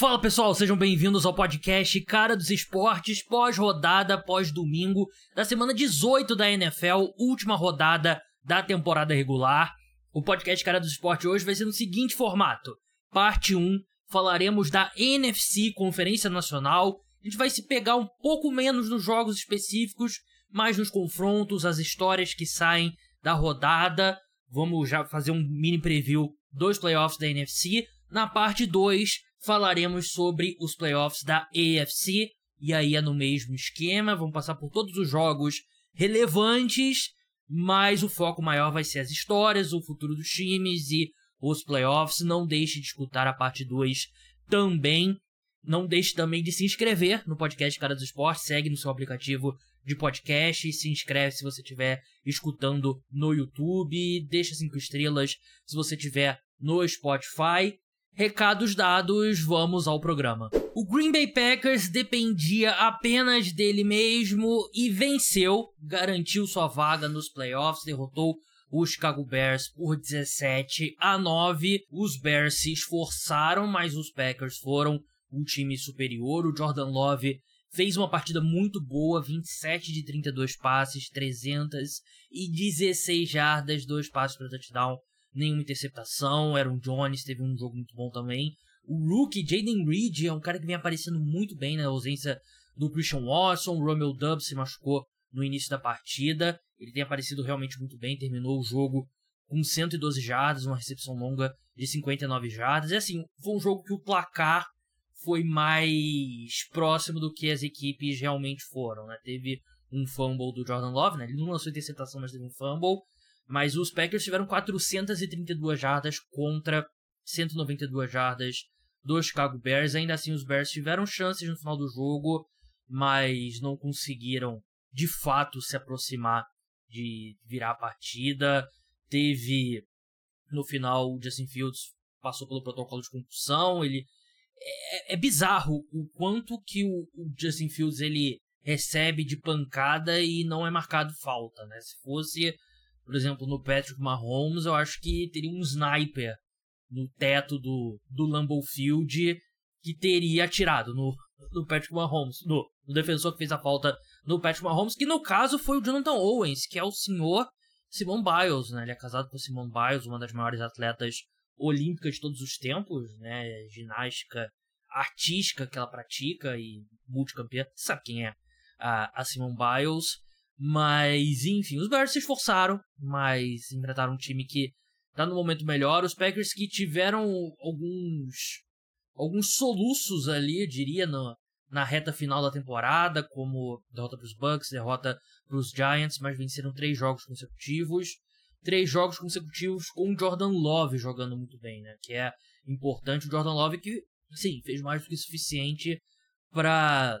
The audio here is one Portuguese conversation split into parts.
Fala pessoal, sejam bem-vindos ao podcast Cara dos Esportes, pós-rodada, pós-domingo da semana 18 da NFL, última rodada da temporada regular. O podcast Cara dos Esportes hoje vai ser no seguinte formato: parte 1, falaremos da NFC, Conferência Nacional. A gente vai se pegar um pouco menos nos jogos específicos, mais nos confrontos, as histórias que saem da rodada. Vamos já fazer um mini preview dos playoffs da NFC. Na parte 2, falaremos sobre os playoffs da AFC. E aí é no mesmo esquema, vamos passar por todos os jogos relevantes, mas o foco maior vai ser as histórias, o futuro dos times e os playoffs. Não deixe de escutar a parte 2 também. Não deixe também de se inscrever no podcast Cara dos Esportes. Segue no seu aplicativo de podcast e se inscreve se você estiver escutando no YouTube. Deixa cinco estrelas se você estiver no Spotify. Recados dados, vamos ao programa. O Green Bay Packers dependia apenas dele mesmo e venceu, garantiu sua vaga nos playoffs, derrotou os Chicago Bears por 17 a 9. Os Bears se esforçaram, mas os Packers foram um time superior. O Jordan Love fez uma partida muito boa, 27 de 32 passes, 316 jardas, dois passes para touchdown, nenhuma interceptação. Aaron Jones teve um jogo muito bom também. O rookie Jaden Reed é um cara que vem aparecendo muito bem na ausência do Christian Watson. O Romeo Dubs se machucou no início da partida. Ele tem aparecido realmente muito bem, terminou o jogo com 112 jardas, uma recepção longa de 59 jardas. E assim, foi um jogo que o placar foi mais próximo do que as equipes realmente foram, né? Teve um fumble do Jordan Love, né? Ele não lançou interceptação, mas teve um fumble. Mas os Packers tiveram 432 jardas contra 192 jardas dos Chicago Bears. Ainda assim, os Bears tiveram chances no final do jogo, mas não conseguiram de fato se aproximar de virar a partida. Teve no final o Justin Fields passou pelo protocolo de concussão, ele é, é, bizarro o quanto que o, o, Justin Fields ele recebe de pancada e não é marcado falta, né? Se fosse, por exemplo, no Patrick Mahomes, eu acho que teria um sniper no teto do, do Lambeau Field que teria atirado no, no Patrick Mahomes, no, no defensor que fez a falta no Patrick Mahomes, que no caso foi o Jonathan Owens, que é o senhor Simone Biles, né? Ele é casado com Simone Biles, uma das maiores atletas olímpica de todos os tempos, né? Ginástica artística que ela pratica e multicampeã. Sabe quem é a, a Simone Biles. Mas, enfim, os Bears se esforçaram, mas enfrentaram um time que tá no momento melhor. Os Packers que tiveram alguns alguns soluços ali, eu diria, no, na reta final da temporada, como derrota para os Bucks, derrota para os Giants, mas venceram três jogos consecutivos três jogos consecutivos com o Jordan Love jogando muito bem, né? Que é importante. O Jordan Love que, sim, fez mais do que suficiente para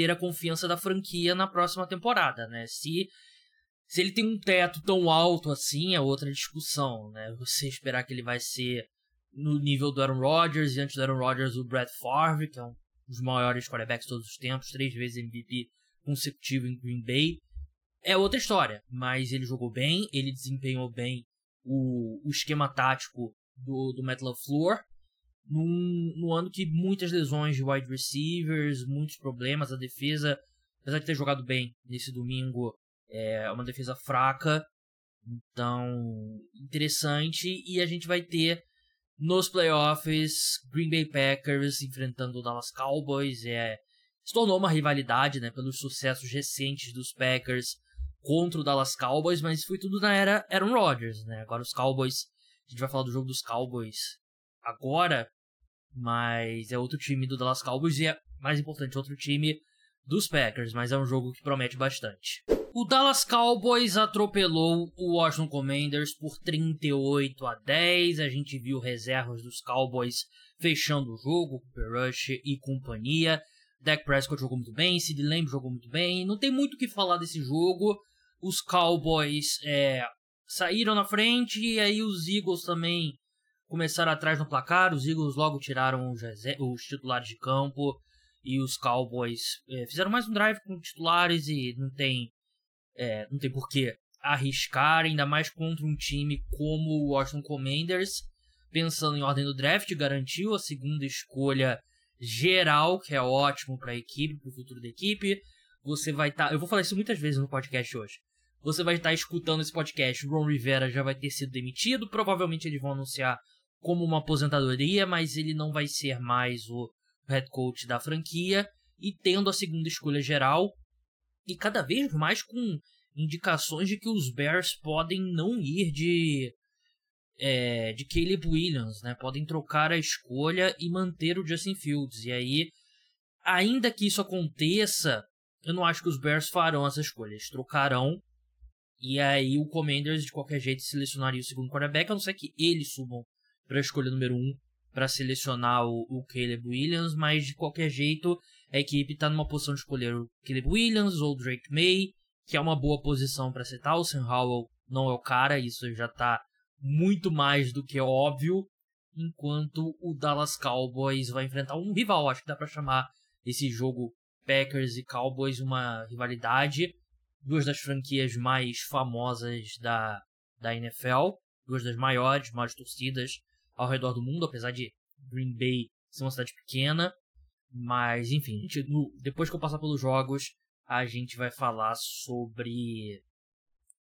ter a confiança da franquia na próxima temporada, né? Se se ele tem um teto tão alto assim, é outra discussão, né? Você esperar que ele vai ser no nível do Aaron Rodgers e antes do Aaron Rodgers o Brett Favre, que é um dos maiores quarterbacks de todos os tempos, três vezes MVP consecutivo em Green Bay é outra história, mas ele jogou bem, ele desempenhou bem o, o esquema tático do, do Matt LaFleur, num, num ano que muitas lesões de wide receivers, muitos problemas, a defesa, apesar de ter jogado bem nesse domingo, é uma defesa fraca, então interessante, e a gente vai ter nos playoffs Green Bay Packers enfrentando o Dallas Cowboys, é, se tornou uma rivalidade, né, pelos sucessos recentes dos Packers contra o Dallas Cowboys, mas foi tudo na era Aaron Rodgers, né? Agora os Cowboys, a gente vai falar do jogo dos Cowboys agora, mas é outro time do Dallas Cowboys e é mais importante, outro time dos Packers, mas é um jogo que promete bastante. O Dallas Cowboys atropelou o Washington Commanders por 38 a 10. A gente viu reservas dos Cowboys fechando o jogo, Cooper Rush e companhia. Dak Prescott jogou muito bem, Sid Lamb jogou muito bem. Não tem muito o que falar desse jogo os Cowboys é, saíram na frente e aí os Eagles também começaram atrás no placar. Os Eagles logo tiraram os, titulares de campo e os Cowboys é, fizeram mais um drive com titulares e não tem é, não tem por que arriscar, ainda mais contra um time como o Washington Commanders. Pensando em ordem do draft, garantiu a segunda escolha geral, que é ótimo para a equipe, para o futuro da equipe. Você vai estar. Tá... Eu vou falar isso muitas vezes no podcast hoje. Você vai estar tá escutando esse podcast. Ron Rivera já vai ter sido demitido. Provavelmente eles vão anunciar como uma aposentadoria, mas ele não vai ser mais o head coach da franquia. E tendo a segunda escolha geral. E cada vez mais com indicações de que os Bears podem não ir de é, de Caleb Williams, né? Podem trocar a escolha e manter o Justin Fields. E aí, ainda que isso aconteça, eu não acho que os Bears farão essa escolha. Eles trocarão. E aí o Commanders, de qualquer jeito, selecionaria o segundo quarterback, a não ser que eles subam para a escolha número 1 um, para selecionar o, o Caleb Williams, mas de qualquer jeito a equipe está numa posição de escolher o Caleb Williams ou o Drake May, que é uma boa posição para citar. O Sam Howell não é o cara, isso já está muito mais do que óbvio, enquanto o Dallas Cowboys vai enfrentar um rival. Acho que dá para chamar esse jogo Packers e Cowboys uma rivalidade. Duas das franquias mais famosas da, da NFL, duas das maiores, mais torcidas ao redor do mundo, apesar de Green Bay ser uma cidade pequena. Mas, enfim, gente, no, depois que eu passar pelos jogos, a gente vai falar sobre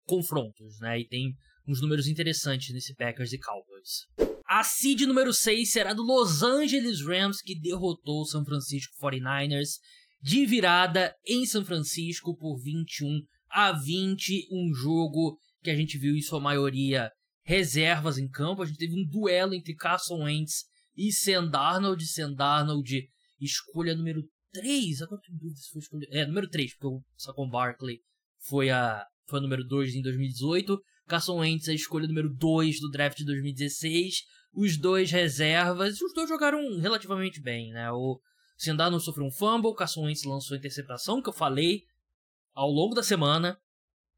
confrontos, né? E tem uns números interessantes nesse Packers e Cowboys. A seed número 6 será do Los Angeles Rams, que derrotou o San Francisco 49ers de virada em São Francisco por 21 a 20, um jogo que a gente viu em sua maioria reservas em campo. A gente teve um duelo entre Carson Wentz e Sam Darnold. Sam Darnold, escolha número 3. Agora tenho dúvida se foi escolha. É, número 3, porque o Saquon Barkley foi a, foi a número 2 em 2018. Carson Wentz, a escolha número 2 do draft de 2016. Os dois reservas, os dois jogaram relativamente bem, né? O não sofreu um fumble, Carson Wentz lançou interceptação, que eu falei ao longo da semana.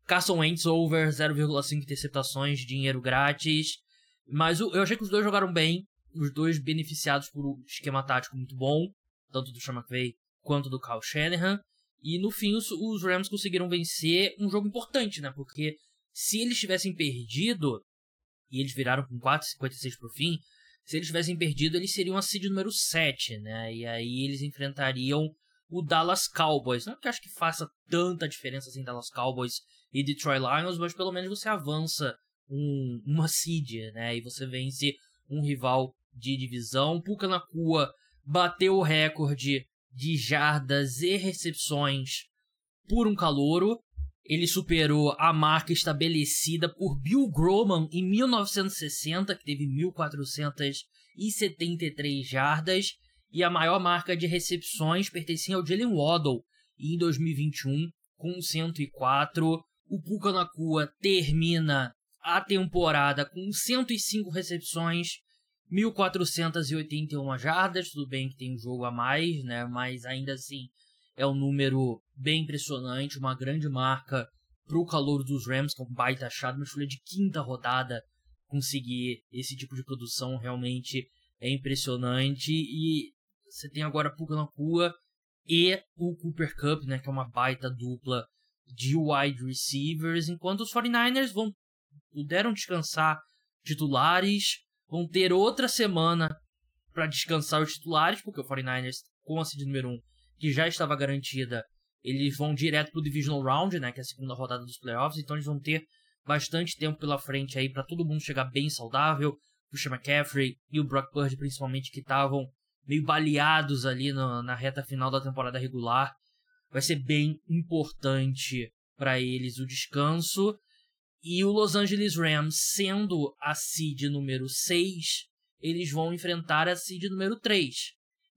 Carson Wentz over 0,5 interceptações, dinheiro grátis. Mas eu achei que os dois jogaram bem, os dois beneficiados por um esquema tático muito bom, tanto do Sean McVay quanto do Kyle Shanahan. E no fim os, os Rams conseguiram vencer um jogo importante, né? Porque se eles tivessem perdido, e eles viraram com 4,56 pro fim, se eles tivessem perdido, eles seriam a seed número 7, né? E aí eles enfrentariam o Dallas Cowboys. Não é que eu acho que faça tanta diferença assim Dallas Cowboys e Detroit Lions, mas pelo menos você avança um, uma seed, né? E você vence um rival de divisão. Puka Nakua bateu o recorde de jardas e recepções por um calouro. Ele superou a marca estabelecida por Bill Groman em 1960, que teve 1.473 jardas, e a maior marca de recepções pertencia ao Jalen Waddle em 2021, com 104. O Puka Nakua termina a temporada com 105 recepções, 1.481 jardas. Tudo bem que tem um jogo a mais, né? Mas ainda assim é um número bem impressionante, uma grande marca para o calor dos Rams, que é um baita achado, uma escolha de quinta rodada conseguir esse tipo de produção realmente é impressionante. E você tem agora Puka Nakua e o Cooper Cup, né, que é uma baita dupla de wide receivers, enquanto os 49ers vão puderam descansar titulares, vão ter outra semana para descansar os titulares, porque o 49ers com a seed número 1 que já estava garantida, eles vão direto pro Divisional Round, né, que é a segunda rodada dos playoffs, então eles vão ter bastante tempo pela frente aí para todo mundo chegar bem saudável. O Christian McCaffrey e o Brock Purdy, principalmente, que estavam meio baleados ali no, na reta final da temporada regular. Vai ser bem importante para eles o descanso. E o Los Angeles Rams, sendo a seed número 6, eles vão enfrentar a seed número 3.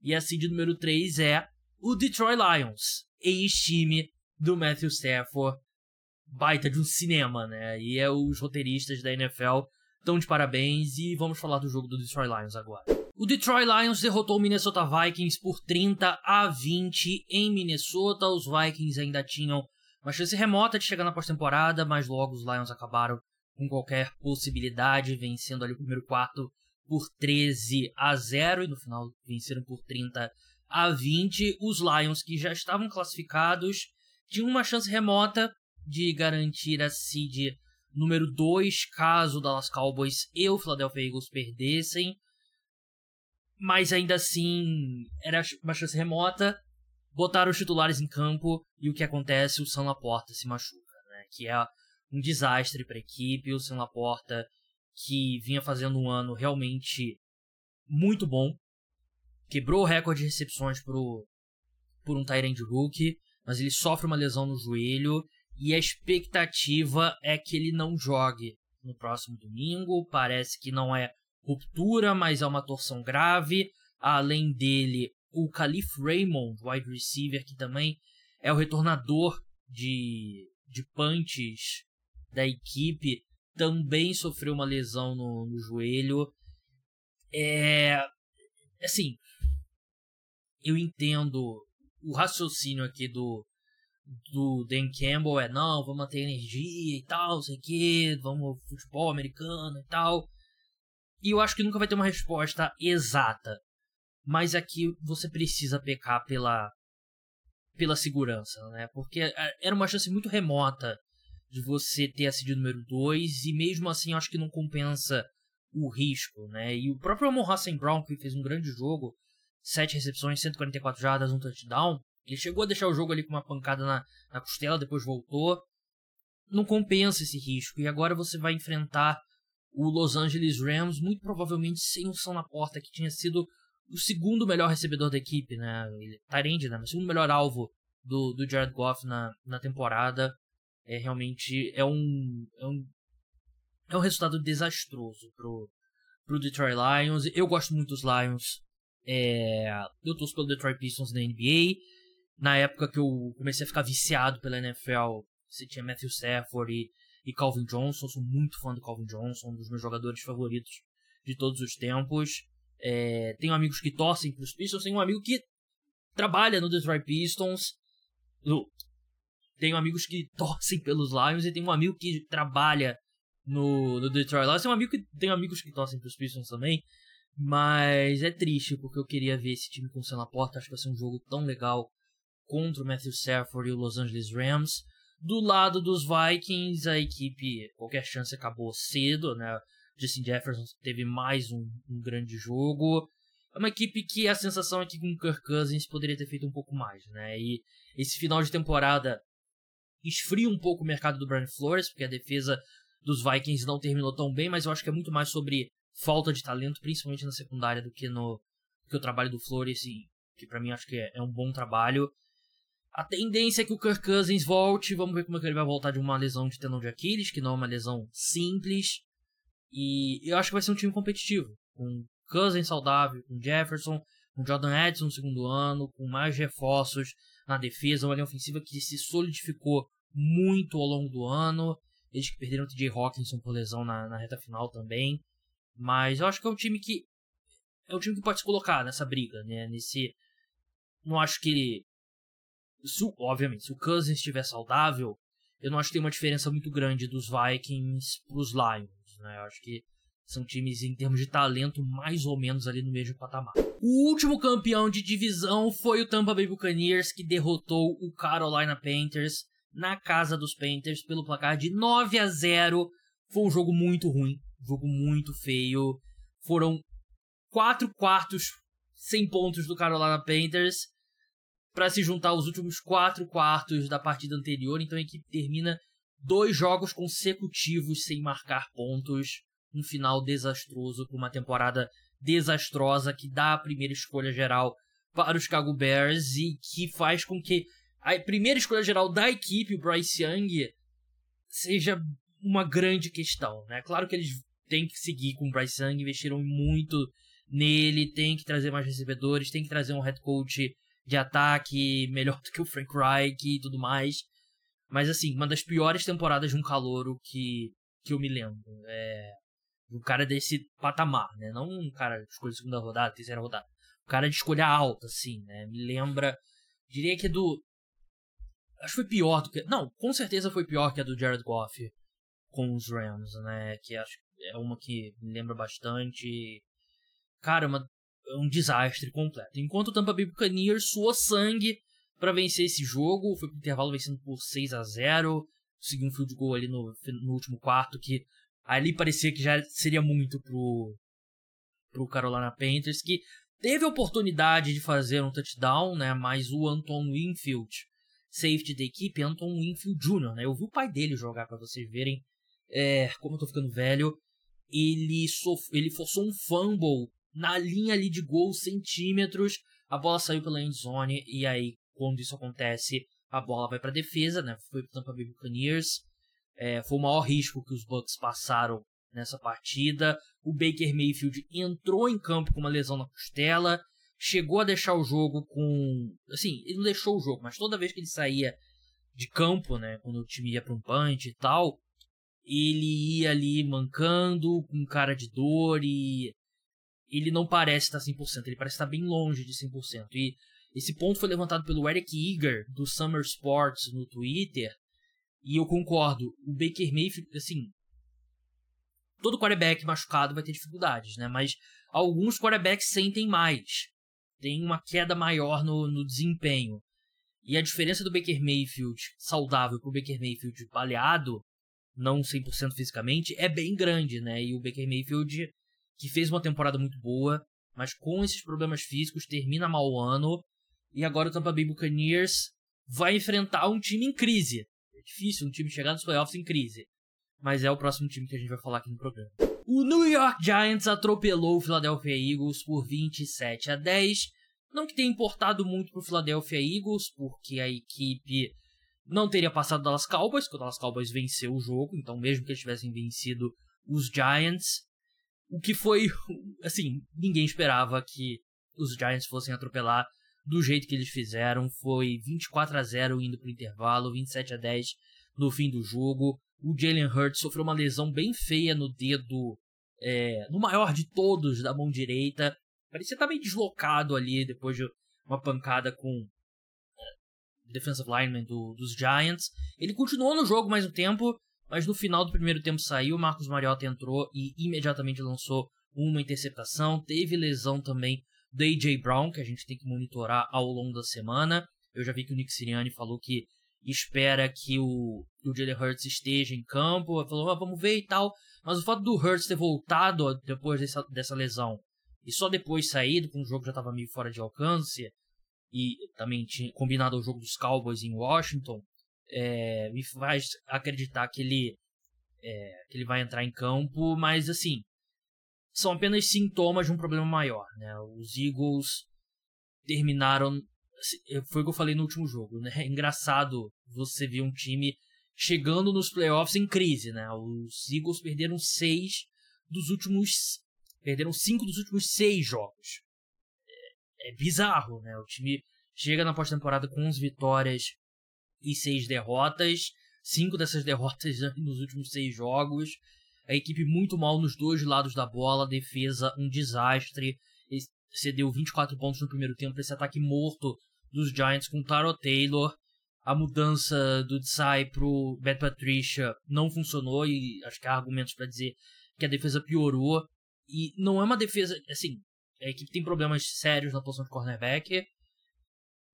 E a seed número 3 é o Detroit Lions, ex-time do Matthew Stafford, baita de um cinema, né? E é os roteiristas da NFL estão de parabéns e vamos falar do jogo do Detroit Lions agora. O Detroit Lions derrotou o Minnesota Vikings por 30 a 20 em Minnesota. Os Vikings ainda tinham uma chance remota de chegar na pós-temporada, mas logo os Lions acabaram com qualquer possibilidade, vencendo ali o primeiro quarto por 13 a 0 e no final venceram por 30 a 20, os Lions, que já estavam classificados, tinham uma chance remota de garantir a seed número 2 caso o Dallas Cowboys e o Philadelphia Eagles perdessem. Mas ainda assim era uma chance remota. Botaram os titulares em campo e o que acontece? O Sam Laporta se machuca, né? Que é um desastre para a equipe. O Sam Laporta que vinha fazendo um ano realmente muito bom. Quebrou o recorde de recepções pro, por um Tyrande rookie, mas ele sofre uma lesão no joelho e a expectativa é que ele não jogue no próximo domingo. Parece que não é ruptura, mas é uma torção grave. Além dele, o Calif Raymond, wide receiver, que também é o retornador de, de punches da equipe, também sofreu uma lesão no, no joelho. É. Assim. Eu entendo o raciocínio aqui do, do Dan Campbell é não, vamos manter energia e tal, sei que, vamos futebol americano e tal. E eu acho que nunca vai ter uma resposta exata. Mas aqui você precisa pecar pela pela segurança, né? Porque é, era uma chance muito remota de você ter a seed número 2 e mesmo assim acho que não compensa o risco, né? E o próprio Amon Hassan Brown, que fez um grande jogo, 7 recepções, 144 jardas, um touchdown, ele chegou a deixar o jogo ali com uma pancada na, na costela, depois voltou. Não compensa esse risco. E agora você vai enfrentar o Los Angeles Rams, muito provavelmente sem um som na porta, que tinha sido o segundo melhor recebedor da equipe, né? Tyrande, né? O segundo melhor alvo do, do Jared Goff na, na temporada. É realmente é um, é um é um resultado desastroso pro, pro Detroit Lions. Eu gosto muito dos Lions. É, eu torço pelo Detroit Pistons da NBA. Na época que eu comecei a ficar viciado pela NFL, você tinha Matthew Stafford e, e Calvin Johnson. Sou muito fã do Calvin Johnson, um dos meus jogadores favoritos de todos os tempos. É, tenho amigos que torcem para os Pistons, tenho um amigo que trabalha no Detroit Pistons. Tenho amigos que torcem pelos Lions e tenho um amigo que trabalha no, no Detroit Lions. Tem, um amigo que, tem amigos que torcem pros Pistons também. Mas é triste, porque eu queria ver esse time com o na porta. Acho que vai ser um jogo tão legal contra o Matthew Stafford e o Los Angeles Rams. Do lado dos Vikings, a equipe, qualquer chance acabou cedo, né? Justin Jefferson teve mais um, um grande jogo. É uma equipe que a sensação é que com Kirk Cousins poderia ter feito um pouco mais, né? E esse final de temporada esfria um pouco o mercado do Brian Flores, porque a defesa dos Vikings não terminou tão bem, mas eu acho que é muito mais sobre falta de talento, principalmente na secundária, do que no que o trabalho do Flores, e, que para mim acho que é, é, um bom trabalho. A tendência é que o Kirk Cousins volte, vamos ver como é que ele vai voltar de uma lesão de tendão de Aquiles, que não é uma lesão simples. E eu acho que vai ser um time competitivo, com Cousins saudável, com Jefferson, com Jordan Edson no segundo ano, com mais reforços na defesa, uma linha ofensiva que se solidificou muito ao longo do ano. Eles que perderam o TJ Hawkinson por lesão na, na reta final também. Mas eu acho que é um time que. É um time que pode se colocar nessa briga, né? Nesse. Não acho que ele. Se, obviamente, se o Cousins estiver saudável, eu não acho que tem uma diferença muito grande dos Vikings pros Lions, né? Eu acho que são times em termos de talento mais ou menos ali no mesmo patamar. O último campeão de divisão foi o Tampa Bay Buccaneers que derrotou o Carolina Panthers na casa dos Panthers pelo placar de 9 a 0. Foi um jogo muito ruim, um jogo muito feio. Foram quatro quartos sem pontos do Carolina Panthers para se juntar aos últimos quatro quartos da partida anterior. Então a equipe termina dois jogos consecutivos sem marcar pontos. Um final desastroso para uma temporada desastrosa que dá a primeira escolha geral para os Chicago Bears e que faz com que a primeira escolha geral da equipe, o Bryce Young, seja uma grande questão, né? Claro que eles têm que seguir com o Bryce Young, investiram muito nele, tem que trazer mais recebedores, tem que trazer um head coach de ataque melhor do que o Frank Reich e tudo mais. Mas assim, uma das piores temporadas de um calouro que, que eu me lembro. É um cara desse patamar, né? Não um cara de escolha segunda rodada, terceira rodada. Um cara de escolha alta, assim, né? Me lembra. Diria que é do Acho que foi pior do que. Não, com certeza foi pior que a do Jared Goff com os Rams, né? Que acho é uma que me lembra bastante. Cara, uma, é um desastre completo. Enquanto o Tampa Bay Buccaneers suou sangue para vencer esse jogo, foi pro intervalo vencendo por 6 a 0 conseguiu um field goal ali no, no último quarto, que ali parecia que já seria muito pro, pro Carolina Panthers, que teve a oportunidade de fazer um touchdown, né? Mas o Anton Winfield, safety da equipe, Anton Winfield Jr., né? Eu vi o pai dele jogar para vocês verem é, como eu tô ficando velho. Ele, sof ele forçou um fumble na linha ali de gol, centímetros. A bola saiu pela end zone e aí, quando isso acontece, a bola vai para defesa, né? Foi pro Tampa Bay Buccaneers. É, foi o maior risco que os Bucks passaram nessa partida. O Baker Mayfield entrou em campo com uma lesão na costela, chegou a deixar o jogo com. Assim, ele não deixou o jogo, mas toda vez que ele saía de campo, né, quando o time ia para um punch e tal, ele ia ali mancando, com cara de dor e ele não parece estar 100%, ele parece estar bem longe de 100%. E esse ponto foi levantado pelo Eric Eager, do Summer Sports, no Twitter, e eu concordo. O Baker Mayfield, assim, todo quarterback machucado vai ter dificuldades, né? Mas alguns quarterbacks sentem mais. Tem uma queda maior no, no desempenho. E a diferença do Baker Mayfield saudável pro Baker Mayfield baleado, não 100% fisicamente, é bem grande, né? E o Baker Mayfield, que fez uma temporada muito boa, mas com esses problemas físicos, termina mal o ano. E agora o Tampa Bay Buccaneers vai enfrentar um time em crise. É difícil um time chegar nos playoffs em crise mas é o próximo time que a gente vai falar aqui no programa. O New York Giants atropelou o Philadelphia Eagles por 27 a 10. Não que tenha importado muito pro Philadelphia Eagles, porque a equipe não teria passado Dallas Cowboys, porque o Dallas Cowboys venceu o jogo, então mesmo que eles tivessem vencido os Giants, o que foi, assim, ninguém esperava que os Giants fossem atropelar do jeito que eles fizeram, foi 24 a 0 indo pro intervalo, 27 a 10 no fim do jogo. O Jalen Hurts sofreu uma lesão bem feia no dedo, é, no maior de todos da mão direita. Parecia estar bem deslocado ali depois de uma pancada com é, defensive lineman do, dos Giants. Ele continuou no jogo mais um tempo, mas no final do primeiro tempo saiu. Marcos Mariota entrou e imediatamente lançou uma interceptação. Teve lesão também do A.J. Brown, que a gente tem que monitorar ao longo da semana. Eu já vi que o Nick Sirianni falou que espera que o, o Jalen Hurts esteja em campo, falou, ah, vamos ver e tal. Mas o fato do Hurts ter voltado depois dessa, dessa lesão e só depois saído, quando o jogo já estava meio fora de alcance, e também tinha combinado o jogo dos Cowboys em Washington, é, me faz acreditar que ele, é, que ele vai entrar em campo, mas assim, são apenas sintomas de um problema maior. Né? Os Eagles terminaram Assim, foi o que eu falei no último jogo, né? É engraçado você ver um time chegando nos playoffs em crise, né? Os Eagles perderam seis dos últimos. Perderam cinco dos últimos seis jogos. É, é bizarro, né? O time chega na pós-temporada com 11 vitórias e seis derrotas. Cinco dessas derrotas nos últimos seis jogos. A equipe muito mal nos dois lados da bola. Defesa, um desastre. Cedeu 24 pontos no primeiro tempo. Esse ataque morto dos Giants com Taro Taylor. A mudança do Tsai pro Bad Patricia não funcionou e acho que há argumentos para dizer que a defesa piorou. E não é uma defesa, assim, a equipe tem problemas sérios na posição de cornerback,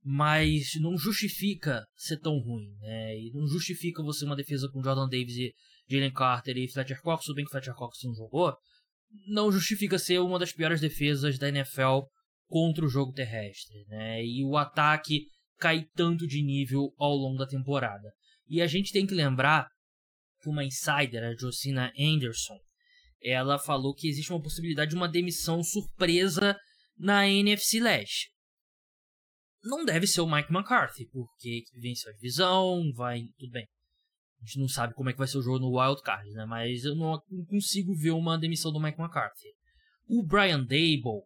mas não justifica ser tão ruim, né? E não justifica você uma defesa com Jordan Davis e Jalen Carter e Fletcher Cox, tudo bem que Fletcher Cox não jogou, não justifica ser uma das piores defesas da NFL contra o jogo terrestre, né? E o ataque cai tanto de nível ao longo da temporada. E a gente tem que lembrar que uma insider, a Josina Anderson, ela falou que existe uma possibilidade de uma demissão surpresa na NFC Leste. Não deve ser o Mike McCarthy, porque venceu a divisão, vai. Tudo bem. A gente não sabe como é que vai ser o jogo no Wild Card, né? Mas eu não consigo ver uma demissão do Mike McCarthy. O Brian Dable,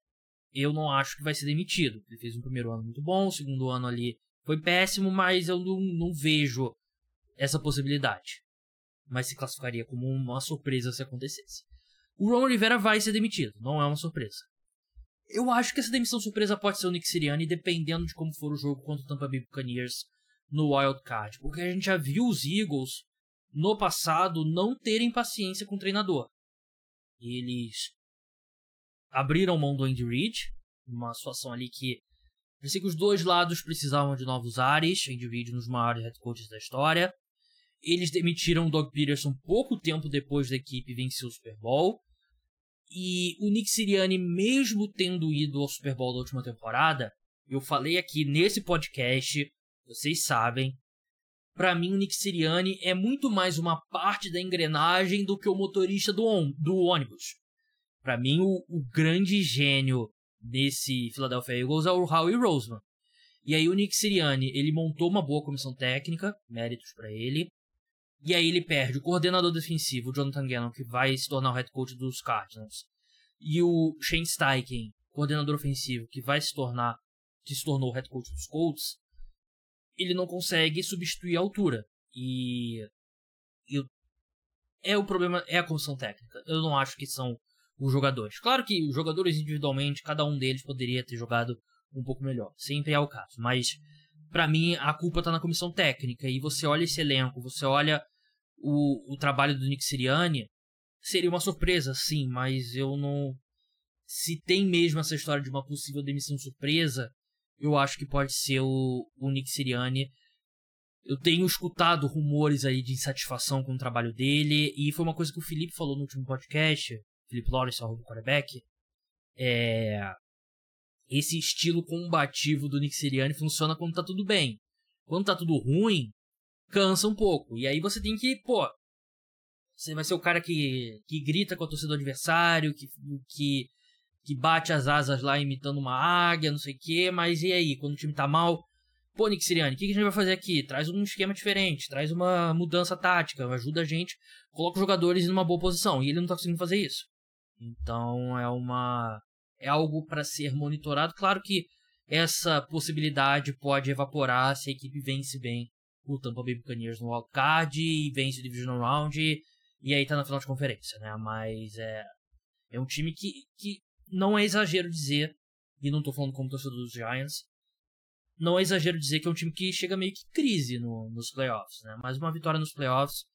eu não acho que vai ser demitido. Ele fez um primeiro ano muito bom, o segundo ano ali foi péssimo, mas eu não, não vejo essa possibilidade. Mas se classificaria como uma surpresa se acontecesse. O Ron Rivera vai ser demitido, não é uma surpresa. Eu acho que essa demissão surpresa pode ser o Nick Sirianni, dependendo de como for o jogo contra o Tampa Bay Buccaneers no Wild Card. Porque a gente já viu os Eagles no passado não terem paciência com o treinador. Eles abriram mão do Andy Reid, uma situação ali que parecia que os dois lados precisavam de novos ares, Andy Reid nos maiores head coaches da história. Eles demitiram o Doug Peterson pouco tempo depois da equipe vencer o Super Bowl. E o Nick Sirianni, mesmo tendo ido ao Super Bowl da última temporada, eu falei aqui nesse podcast, vocês sabem, para mim o Nick Sirianni é muito mais uma parte da engrenagem do que o motorista do, do ônibus. Para mim, o, o, grande gênio desse Philadelphia Eagles é o Howie Roseman. E aí o Nick Sirianni, ele montou uma boa comissão técnica, méritos para ele. E aí ele perde o coordenador defensivo, o Jonathan Gannon, que vai se tornar o head coach dos Cardinals. E o Shane Steichen, coordenador ofensivo, que vai se tornar, que se tornou o head coach dos Colts. Ele não consegue substituir a altura. E, e é o problema, é a comissão técnica. Eu não acho que são os jogadores. Claro que os jogadores individualmente, cada um deles poderia ter jogado um pouco melhor. Sempre é o caso. Mas, para mim, a culpa tá na comissão técnica. E você olha esse elenco, você olha o, o trabalho do Nick Sirianni, seria uma surpresa, sim, mas eu não. Se tem mesmo essa história de uma possível demissão surpresa, eu acho que pode ser o, o Nick Sirianni. Eu tenho escutado rumores aí de insatisfação com o trabalho dele, e foi uma coisa que o Felipe falou no último podcast, Felipe Lawrence, arroba quarterback, é, esse estilo combativo do Nick Sirianni funciona quando tá tudo bem. Quando tá tudo ruim, cansa um pouco. E aí você tem que, pô, você vai ser o cara que, que grita com o torcedor adversário, que, que, que bate as asas lá imitando uma águia, não sei o quê, mas e aí, quando o time tá mal? Pô, Nick Sirianni, o que, que a gente vai fazer aqui? Traz um esquema diferente, traz uma mudança tática, ajuda a gente, coloca os jogadores em uma boa posição. E ele não tá conseguindo fazer isso. Então é uma é algo para ser monitorado. Claro que essa possibilidade pode evaporar se a equipe vence bem o Tampa Bay Buccaneers no wildcard e vence o Divisional Round e, e aí tá na final de conferência, né? Mas é, é um time que, que não é exagero dizer, e não tô falando como torcedor dos Giants, não é exagero dizer que é um time que chega meio que crise no, nos playoffs, né? Mas uma vitória nos playoffs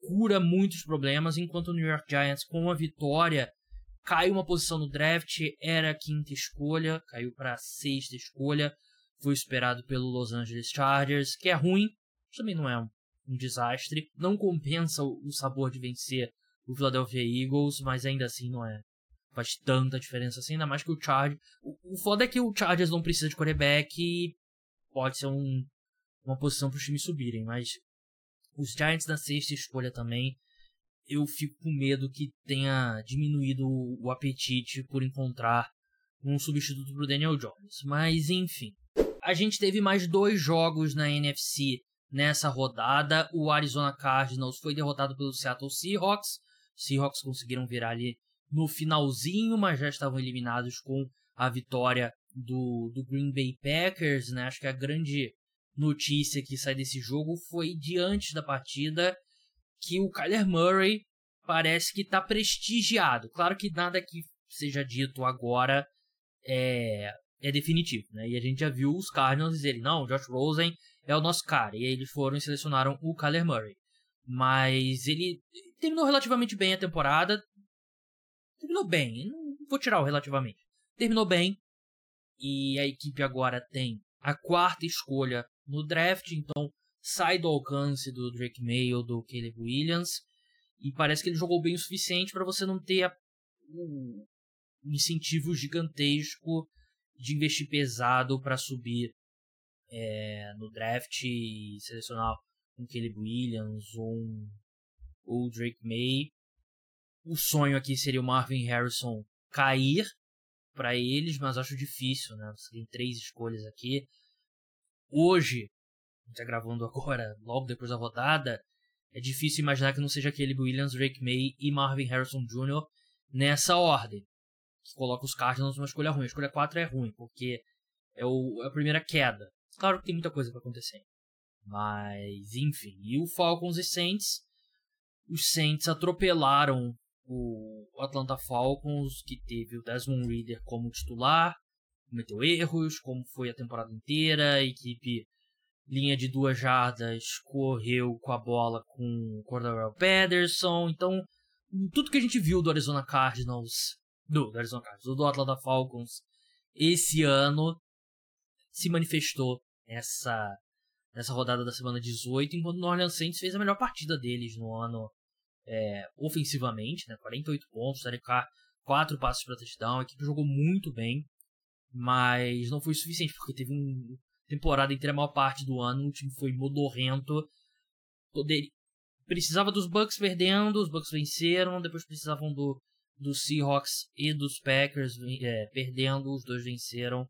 cura muitos problemas, enquanto o New York Giants, com a vitória, caiu uma posição no draft, era a quinta escolha, caiu para sexta escolha, foi esperado pelo Los Angeles Chargers, que é ruim, também não é um, um desastre, não compensa o, o, sabor de vencer o Philadelphia Eagles, mas ainda assim não é faz tanta diferença assim, ainda mais que o Chargers, o, o foda é que o Chargers não precisa de quarterback e pode ser um, uma posição para os times subirem, mas os Giants na sexta escolha também eu fico com medo que tenha diminuído o apetite por encontrar um substituto para o Daniel Jones. Mas enfim. A gente teve mais dois jogos na NFC nessa rodada. O Arizona Cardinals foi derrotado pelo Seattle Seahawks. Seahawks conseguiram virar ali no finalzinho, mas já estavam eliminados com a vitória do, do Green Bay Packers. Né? Acho que a grande notícia que sai desse jogo foi diante da partida que o Kyler Murray parece que está prestigiado. Claro que nada que seja dito agora é, é definitivo, né? E a gente já viu os Cardinals dizerem, não, Josh Rosen é o nosso cara. E aí eles foram e selecionaram o Kyler Murray. Mas ele terminou relativamente bem a temporada. Terminou bem, não vou tirar o relativamente. Terminou bem. E a equipe agora tem a quarta escolha no draft, então sai do alcance do Drake May ou do Caleb Williams. E parece que ele jogou bem o suficiente para você não ter um incentivo gigantesco de investir pesado para subir é, no draft e selecionar um Caleb Williams ou um ou Drake May. O sonho aqui seria o Marvin Harrison cair para eles, mas acho difícil, né? Você tem três escolhas aqui. Hoje, gente tá gravando agora, logo depois da rodada, é difícil imaginar que não seja aquele Williams, Drake May e Marvin Harrison Jr. nessa ordem. Que coloca os Cardinals numa escolha ruim. A escolha 4 é ruim, porque é, o, é a primeira queda. Claro que tem muita coisa para acontecer. Mas, enfim. E o Falcons e Saints. Os Saints atropelaram o Atlanta Falcons, que teve o Desmond Reader como titular, cometeu erros, como foi a temporada inteira, a equipe linha de duas jardas, correu com a bola com o Cordell Patterson. Então, tudo que a gente viu do Arizona Cardinals, do, do Arizona Cardinals, do Atlanta Falcons esse ano se manifestou nessa, nessa rodada da semana 18, enquanto o New Orleans Saints fez a melhor partida deles no ano é, ofensivamente, né, 48 pontos, Derek Carr quatro passos para touchdown. A equipe jogou muito bem, mas não foi suficiente, porque teve uma temporada inteira, a maior parte do ano, o time foi modorrento. Poder... Precisava dos Bucks perdendo, os Bucks venceram, depois precisavam do, dos Seahawks e dos Packers é, perdendo, os dois venceram,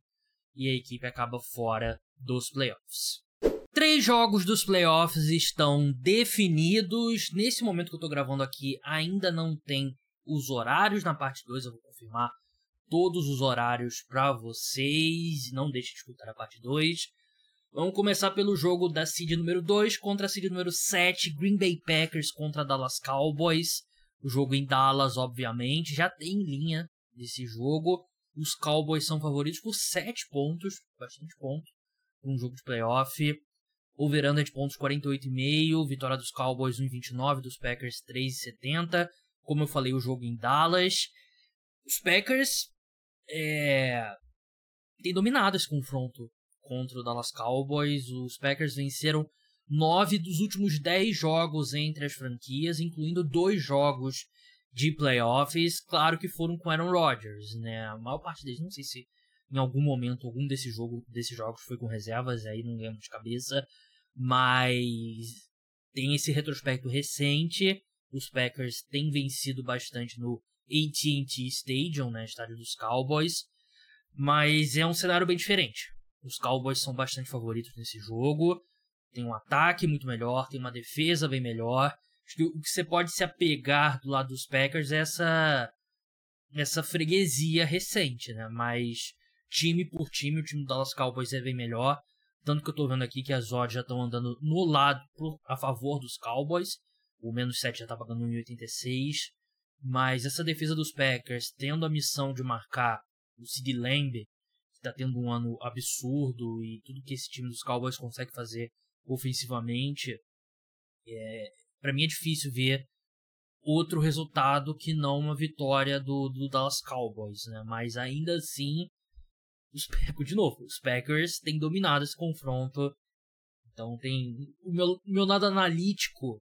e a equipe acaba fora dos playoffs. Três jogos dos playoffs estão definidos. Nesse momento que eu estou gravando aqui, ainda não tem os horários na parte 2. Eu vou confirmar todos os horários para vocês. Não deixe de escutar a parte 2. Vamos começar pelo jogo da seed número 2 contra a seed número 7, Green Bay Packers contra Dallas Cowboys. O jogo em Dallas, obviamente, já tem linha desse jogo. Os Cowboys são favoritos por 7 pontos, bastante ponto, um jogo de playoff. Over-under de pontos 48,5. Vitória dos Cowboys 1,29. Dos Packers 3,70. Como eu falei, o jogo em Dallas. Os Packers é, têm dominado esse confronto contra o Dallas Cowboys. Os Packers venceram nove dos últimos dez jogos entre as franquias, incluindo dois jogos de playoffs. Claro que foram com Aaron Rodgers, né? A maior parte deles, não sei se em algum momento algum desse jogo, desses jogos foi com reservas, aí não lembro de cabeça mas tem esse retrospecto recente. Os Packers têm vencido bastante no AT&T Stadium, né, estádio dos Cowboys, mas é um cenário bem diferente. Os Cowboys são bastante favoritos nesse jogo. Tem um ataque muito melhor, tem uma defesa bem melhor. Acho que o que você pode se apegar do lado dos Packers é essa essa freguesia recente, né? Mas time por time, o time do Dallas Cowboys é bem melhor. Tanto que eu tô vendo aqui que as odds já estão andando no lado a favor dos Cowboys. O menos 7 já tá pagando 1,86. Mas essa defesa dos Packers, tendo a missão de marcar o Sid Lamb, que tá tendo um ano absurdo, e tudo que esse time dos Cowboys consegue fazer ofensivamente, é, para mim é difícil ver outro resultado que não uma vitória do, do Dallas Cowboys, né? Mas ainda assim, os, de novo, os Packers têm dominado esse confronto. Então tem. O meu, meu lado analítico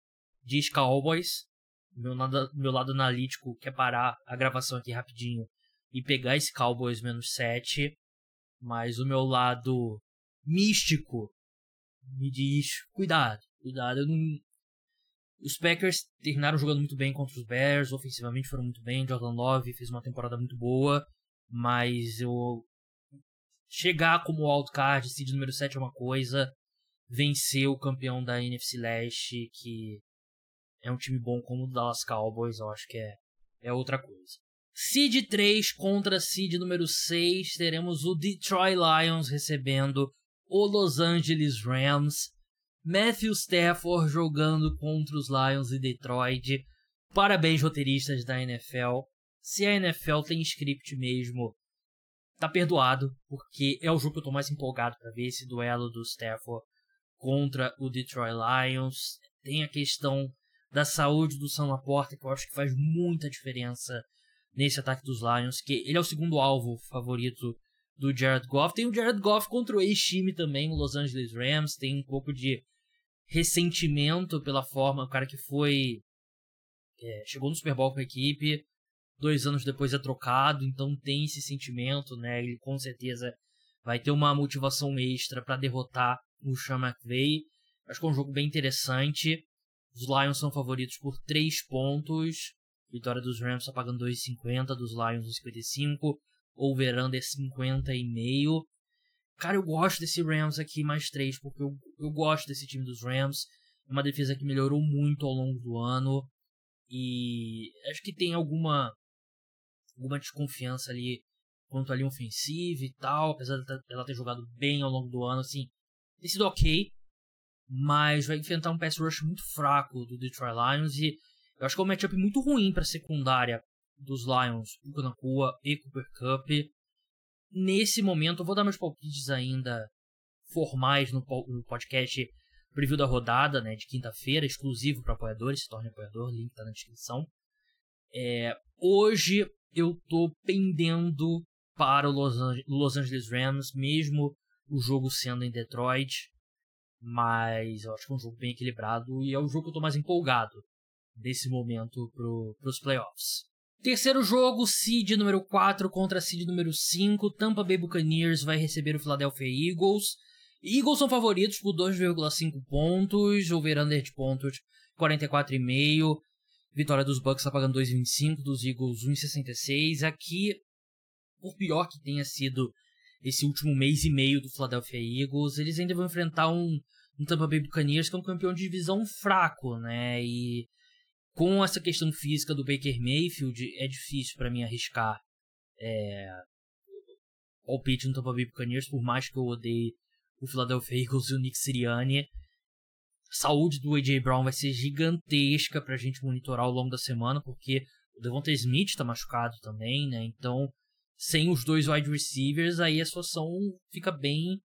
diz Cowboys. Meu lado, meu lado analítico quer parar a gravação aqui rapidinho e pegar esse Cowboys menos 7. Mas o meu lado místico me diz: cuidado, cuidado. Eu não... Os Packers terminaram jogando muito bem contra os Bears, ofensivamente foram muito bem. Jordan Love fez uma temporada muito boa, mas eu chegar como wildcard, seed número 7 é uma coisa, vencer o campeão da NFC Leste, que é um time bom como o Dallas Cowboys, eu acho que é, é outra coisa. Seed 3 contra seed número 6, teremos o Detroit Lions recebendo o Los Angeles Rams. Matthew Stafford jogando contra os Lions e Detroit. Parabéns, roteiristas da NFL. Se a NFL tem script mesmo, tá perdoado, porque é o jogo que eu tô mais empolgado para ver esse duelo do Stafford contra o Detroit Lions. Tem a questão da saúde do Sam Laporta, que eu acho que faz muita diferença nesse ataque dos Lions, que ele é o segundo alvo favorito do Jared Goff. Tem o Jared Goff contra o ex-time também, o Los Angeles Rams, tem um pouco de ressentimento pela forma, o cara que foi é, chegou no Super Bowl com a equipe, dois anos depois é trocado, então tem esse sentimento, né? Ele com certeza vai ter uma motivação extra para derrotar o Sean McVay. Acho que é um jogo bem interessante. Os Lions são favoritos por 3 pontos. Vitória dos Rams está pagando 2,50, dos Lions 2,55. Over-under é 50,5. Cara, eu gosto desse Rams aqui mais 3, porque eu, eu gosto desse time dos Rams. É uma defesa que melhorou muito ao longo do ano. E acho que tem alguma alguma desconfiança ali quanto ali ofensiva e tal, apesar dela ter jogado bem ao longo do ano, assim, tem sido ok, mas vai enfrentar um pass rush muito fraco do Detroit Lions e eu acho que é um matchup muito ruim para a secundária dos Lions, Puka Nakua e Cooper Cup. Nesse momento, eu vou dar meus palpites ainda formais no, no podcast preview da rodada, né, de quinta-feira, exclusivo para apoiadores, se torne apoiador, link tá na descrição. É, hoje eu tô pendendo para o Los Angeles Rams, mesmo o jogo sendo em Detroit. Mas eu acho que é um jogo bem equilibrado e é o jogo que eu tô mais empolgado nesse momento pro, pros playoffs. Terceiro jogo, seed número 4 contra seed número 5. Tampa Bay Buccaneers vai receber o Philadelphia Eagles. Eagles são favoritos por 2,5 pontos. Over-under de pontos 44,5. Vitória dos Bucks está pagando 2,25. Dos Eagles 1,66. Aqui, por pior que tenha sido esse último mês e meio do Philadelphia Eagles, eles ainda vão enfrentar um, um Tampa Bay Buccaneers que é um campeão de divisão fraco, né? E com essa questão física do Baker Mayfield, é difícil para mim arriscar é, palpite no Tampa Bay Buccaneers, por mais que eu odeie o Philadelphia Eagles e o Nick Sirianni. A saúde do A.J. Brown vai ser gigantesca pra gente monitorar ao longo da semana, porque o Devonta Smith tá machucado também, né? Então, sem os dois wide receivers, aí a situação fica bem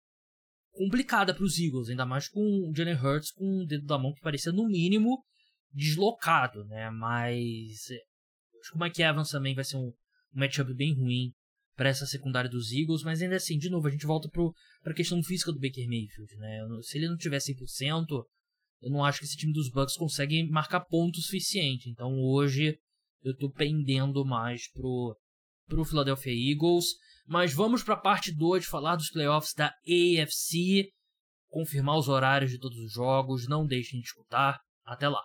complicada para os Eagles, ainda mais com o Jalen Hurts com o dedo da mão que parecia no mínimo deslocado, né? Mas é, acho que o Mike Evans também vai ser um, um matchup bem ruim para essa secundária dos Eagles, mas ainda assim, de novo, a gente volta para a questão física do Baker Mayfield, né? Se ele não tiver 100%, eu não acho que esse time dos Bucks consegue marcar ponto suficiente. Então hoje eu tô pendendo mais pro pro Philadelphia Eagles, mas vamos para a parte 2 falar dos playoffs da AFC, confirmar os horários de todos os jogos, não deixem de escutar. Até lá.